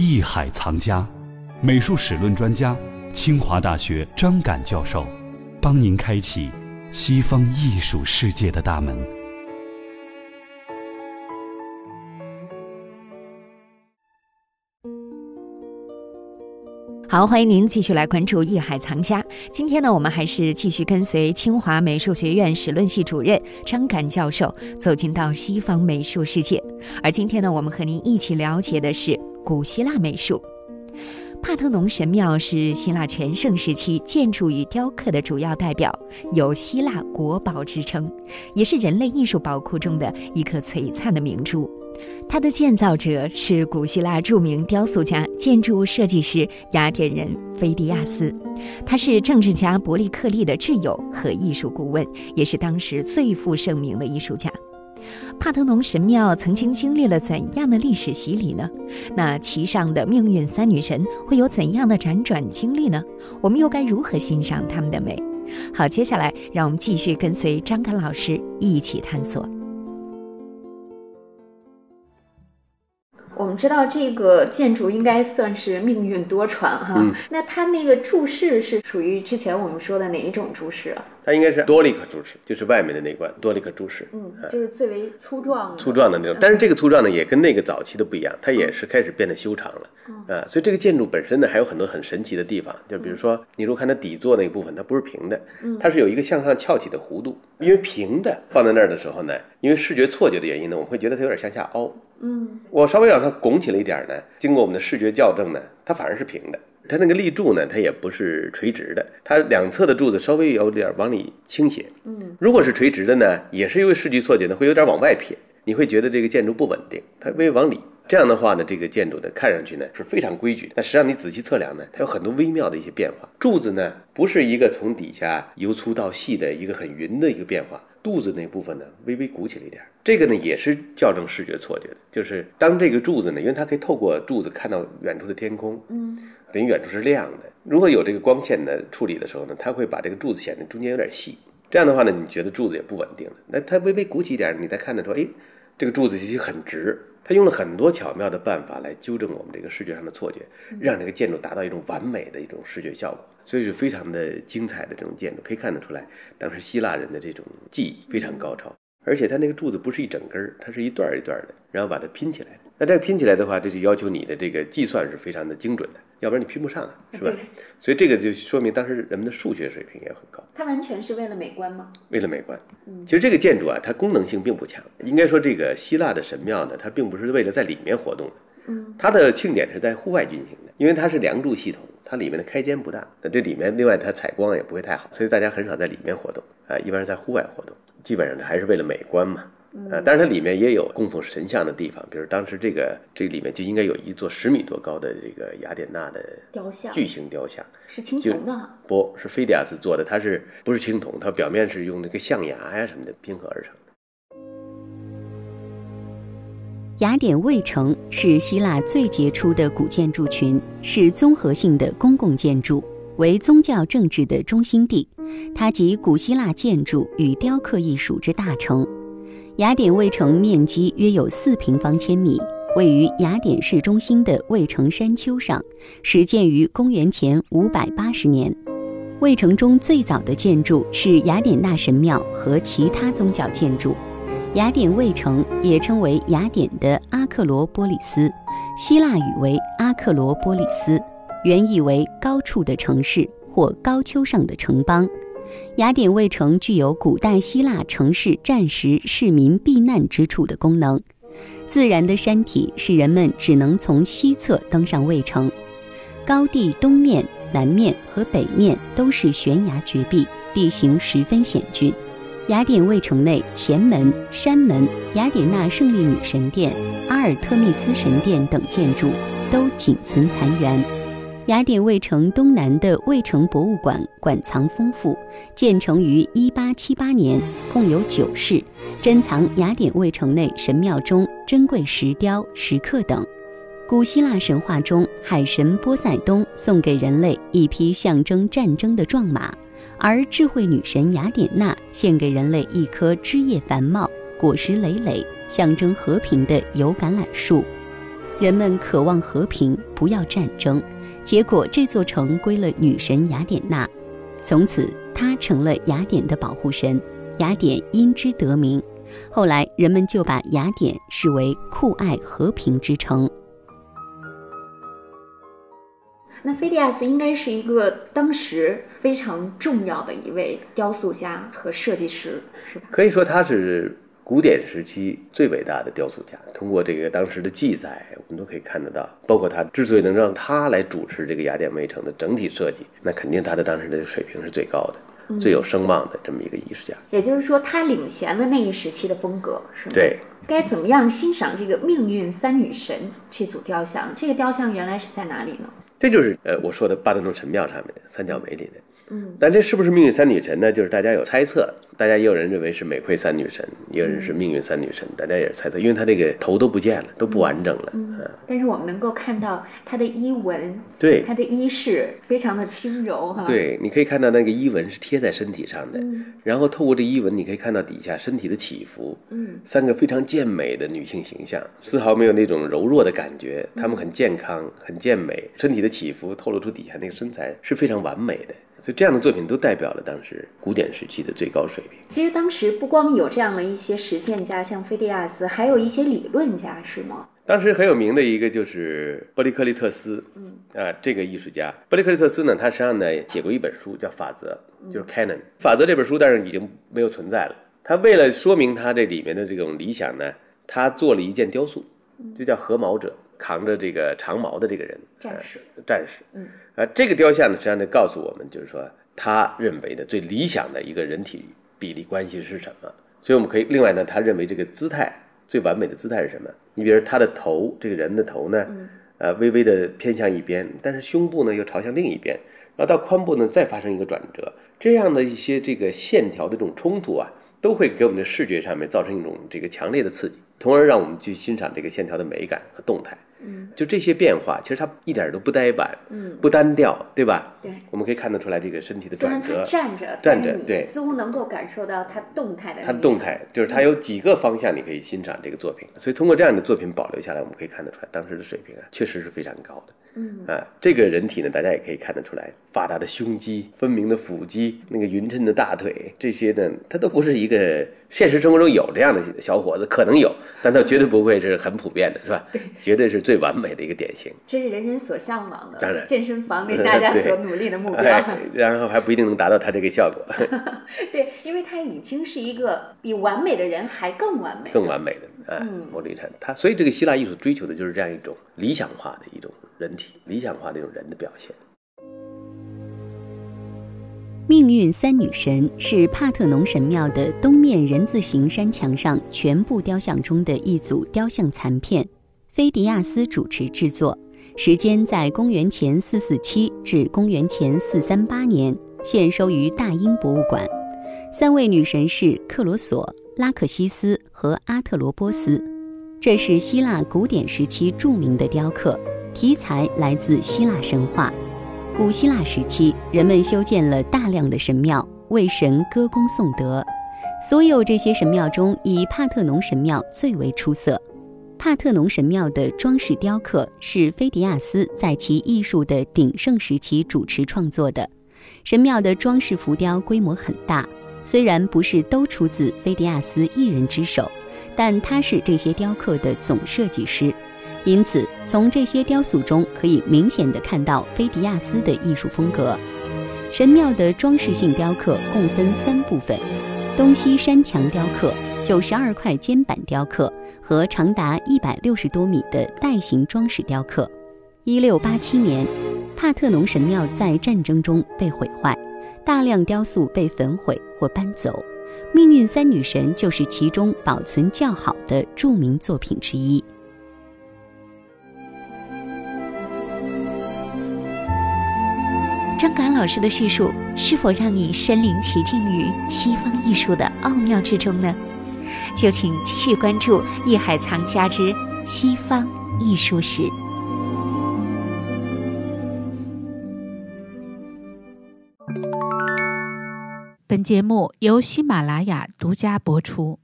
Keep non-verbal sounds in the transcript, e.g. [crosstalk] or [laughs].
艺海藏家，美术史论专家，清华大学张敢教授，帮您开启西方艺术世界的大门。好，欢迎您继续来关注《艺海藏家》。今天呢，我们还是继续跟随清华美术学院史论系主任张敢教授走进到西方美术世界。而今天呢，我们和您一起了解的是古希腊美术。帕特农神庙是希腊全盛时期建筑与雕刻的主要代表，有“希腊国宝”之称，也是人类艺术宝库中的一颗璀璨的明珠。它的建造者是古希腊著名雕塑家、建筑设计师雅典人菲迪亚斯，他是政治家伯利克利的挚友和艺术顾问，也是当时最负盛名的艺术家。帕特农神庙曾经经历了怎样的历史洗礼呢？那其上的命运三女神会有怎样的辗转经历呢？我们又该如何欣赏她们的美？好，接下来让我们继续跟随张凯老师一起探索。我们知道这个建筑应该算是命运多舛哈，那它那个柱式是属于之前我们说的哪一种柱式啊？它应该是多利克柱式，就是外面的那关多利克柱式，嗯，就是最为粗壮、粗壮的那种。但是这个粗壮呢，也跟那个早期的不一样，它也是开始变得修长了，啊，所以这个建筑本身呢，还有很多很神奇的地方，就比如说，你如果看它底座那部分，它不是平的，它是有一个向上翘起的弧度，因为平的放在那儿的时候呢，因为视觉错觉的原因呢，我们会觉得它有点向下凹，嗯，我稍微让它拱起来一点呢，经过我们的视觉校正呢，它反而是平的。它那个立柱呢，它也不是垂直的，它两侧的柱子稍微有点往里倾斜。嗯，如果是垂直的呢，也是因为视觉错觉呢，会有点往外撇，你会觉得这个建筑不稳定，它微微往里。这样的话呢，这个建筑呢，看上去呢是非常规矩，但实际上你仔细测量呢，它有很多微妙的一些变化。柱子呢，不是一个从底下由粗到细的一个很匀的一个变化，肚子那部分呢微微鼓起了一点，这个呢也是校正视觉错觉的，就是当这个柱子呢，因为它可以透过柱子看到远处的天空，嗯。等于远处是亮的。如果有这个光线的处理的时候呢，它会把这个柱子显得中间有点细。这样的话呢，你觉得柱子也不稳定了。那它微微鼓起一点，你再看的时候，哎，这个柱子其实很直。它用了很多巧妙的办法来纠正我们这个视觉上的错觉，让这个建筑达到一种完美的一种视觉效果。所以是非常的精彩的这种建筑，可以看得出来，当时希腊人的这种技艺非常高超。而且它那个柱子不是一整根儿，它是一段一段的，然后把它拼起来。那这个拼起来的话，这就要求你的这个计算是非常的精准的，要不然你拼不上啊，是吧？所以这个就说明当时人们的数学水平也很高。它完全是为了美观吗？为了美观。其实这个建筑啊，它功能性并不强。应该说，这个希腊的神庙呢，它并不是为了在里面活动的。嗯。它的庆典是在户外进行的，因为它是梁柱系统，它里面的开间不大。那这里面另外它采光也不会太好，所以大家很少在里面活动啊，一般是在户外活动。基本上还是为了美观嘛。呃，但是它里面也有供奉神像的地方，比如当时这个这里面就应该有一座十米多高的这个雅典娜的雕像，巨型雕像，是青铜的，不是菲迪亚斯做的，它是不是青铜？它表面是用那个象牙呀什么的拼合而成的。雅典卫城是希腊最杰出的古建筑群，是综合性的公共建筑，为宗教政治的中心地，它集古希腊建筑与雕刻艺术之大成。雅典卫城面积约有四平方千米，位于雅典市中心的卫城山丘上，始建于公元前五百八十年。卫城中最早的建筑是雅典娜神庙和其他宗教建筑。雅典卫城也称为雅典的阿克罗波利斯，希腊语为阿克罗波利斯，原意为高处的城市或高丘上的城邦。雅典卫城具有古代希腊城市战时市民避难之处的功能。自然的山体使人们只能从西侧登上卫城。高地东面、南面和北面都是悬崖绝壁，地形十分险峻。雅典卫城内前门、山门、雅典娜胜利女神殿、阿尔特密斯神殿等建筑都仅存残垣。雅典卫城东南的卫城博物馆馆藏丰富，建成于1878年，共有九室，珍藏雅典卫城内神庙中珍贵石雕、石刻等。古希腊神话中，海神波塞冬送给人类一匹象征战争的壮马，而智慧女神雅典娜献给人类一棵枝叶繁茂、果实累累、象征和平的油橄榄树。人们渴望和平，不要战争，结果这座城归了女神雅典娜，从此她成了雅典的保护神，雅典因之得名。后来人们就把雅典视为酷爱和平之城。那菲迪亚斯应该是一个当时非常重要的一位雕塑家和设计师，是吧？可以说他是古典时期最伟大的雕塑家。通过这个当时的记载，我们都可以看得到，包括他之所以能让他来主持这个雅典卫城的整体设计，那肯定他的当时的水平是最高的、最有声望的这么一个艺术家。也就是说，他领衔了那一时期的风格，是吗？对。该怎么样欣赏这个命运三女神这组雕像？这个雕像原来是在哪里呢？这就是呃我说的巴特农神庙上面的三角梅里的，嗯，但这是不是命运三女神呢？就是大家有猜测，大家也有人认为是美惠三女神，也有人是命运三女神，大家也是猜测，因为她这个头都不见了，都不完整了，嗯，但是我们能够看到她的衣纹，对，她的衣饰非常的轻柔哈，对，你可以看到那个衣纹是贴在身体上的，嗯，然后透过这衣纹，你可以看到底下身体的起伏，嗯，三个非常健美的女性形象，丝毫没有那种柔弱的感觉，她们很健康，很健美，身体的起伏透露出底下那个身材是非常完美的。所以这样的作品都代表了当时古典时期的最高水平。其实当时不光有这样的一些实践家，像菲迪亚斯，还有一些理论家，是吗？当时很有名的一个就是波利克利特斯，嗯啊，这个艺术家波利克利特斯呢，他实际上呢写过一本书叫《法则》，就是 Canon。法则这本书，但是已经没有存在了。他为了说明他这里面的这种理想呢，他做了一件雕塑，就叫合毛者，扛着这个长矛的这个人，战士，战士，嗯。啊，这个雕像呢，实际上就告诉我们，就是说他认为的最理想的一个人体比例关系是什么。所以我们可以，另外呢，他认为这个姿态最完美的姿态是什么？你比如他的头，这个人的头呢，呃，微微的偏向一边，但是胸部呢又朝向另一边，然后到髋部呢再发生一个转折，这样的一些这个线条的这种冲突啊，都会给我们的视觉上面造成一种这个强烈的刺激，从而让我们去欣赏这个线条的美感和动态。嗯，就这些变化，其实它一点都不呆板，嗯，不单调，对吧？对，我们可以看得出来这个身体的转折，站着，站着对。似乎能够感受到它动态的它的动态，就是它有几个方向你可以欣赏这个作品。所以通过这样的作品保留下来，我们可以看得出来，当时的水平啊，确实是非常高的。嗯啊，这个人体呢，大家也可以看得出来，发达的胸肌、分明的腹肌、那个匀称的大腿，这些呢，它都不是一个现实生活中有这样的小伙子，可能有，但他绝对不会是很普遍的，是吧？绝对是最完美的一个典型。这是人人所向往的，当然健身房里 [laughs] 大家所努力的目标。哎，然后还不一定能达到他这个效果，[laughs] 对，因为他已经是一个比完美的人还更完美，更完美的啊嗯，莫里产他，所以这个希腊艺术追求的就是这样一种理想化的一种人体，理想化的一种人的表现。命运三女神是帕特农神庙的东面人字形山墙上全部雕像中的一组雕像残片，菲迪亚斯主持制作，时间在公元前四四七至公元前四三八年，现收于大英博物馆。三位女神是克罗索、拉克西斯和阿特罗波斯，这是希腊古典时期著名的雕刻，题材来自希腊神话。古希腊时期，人们修建了大量的神庙，为神歌功颂德。所有这些神庙中，以帕特农神庙最为出色。帕特农神庙的装饰雕刻是菲迪亚斯在其艺术的鼎盛时期主持创作的。神庙的装饰浮雕规模很大，虽然不是都出自菲迪亚斯一人之手，但他是这些雕刻的总设计师。因此，从这些雕塑中可以明显的看到菲迪亚斯的艺术风格。神庙的装饰性雕刻共分三部分：东西山墙雕刻、九十二块尖板雕刻和长达一百六十多米的带形装饰雕刻。一六八七年，帕特农神庙在战争中被毁坏，大量雕塑被焚毁或搬走。命运三女神就是其中保存较好的著名作品之一。张敢老师的叙述是否让你身临其境于西方艺术的奥妙之中呢？就请继续关注《艺海藏家之西方艺术史》。本节目由喜马拉雅独家播出。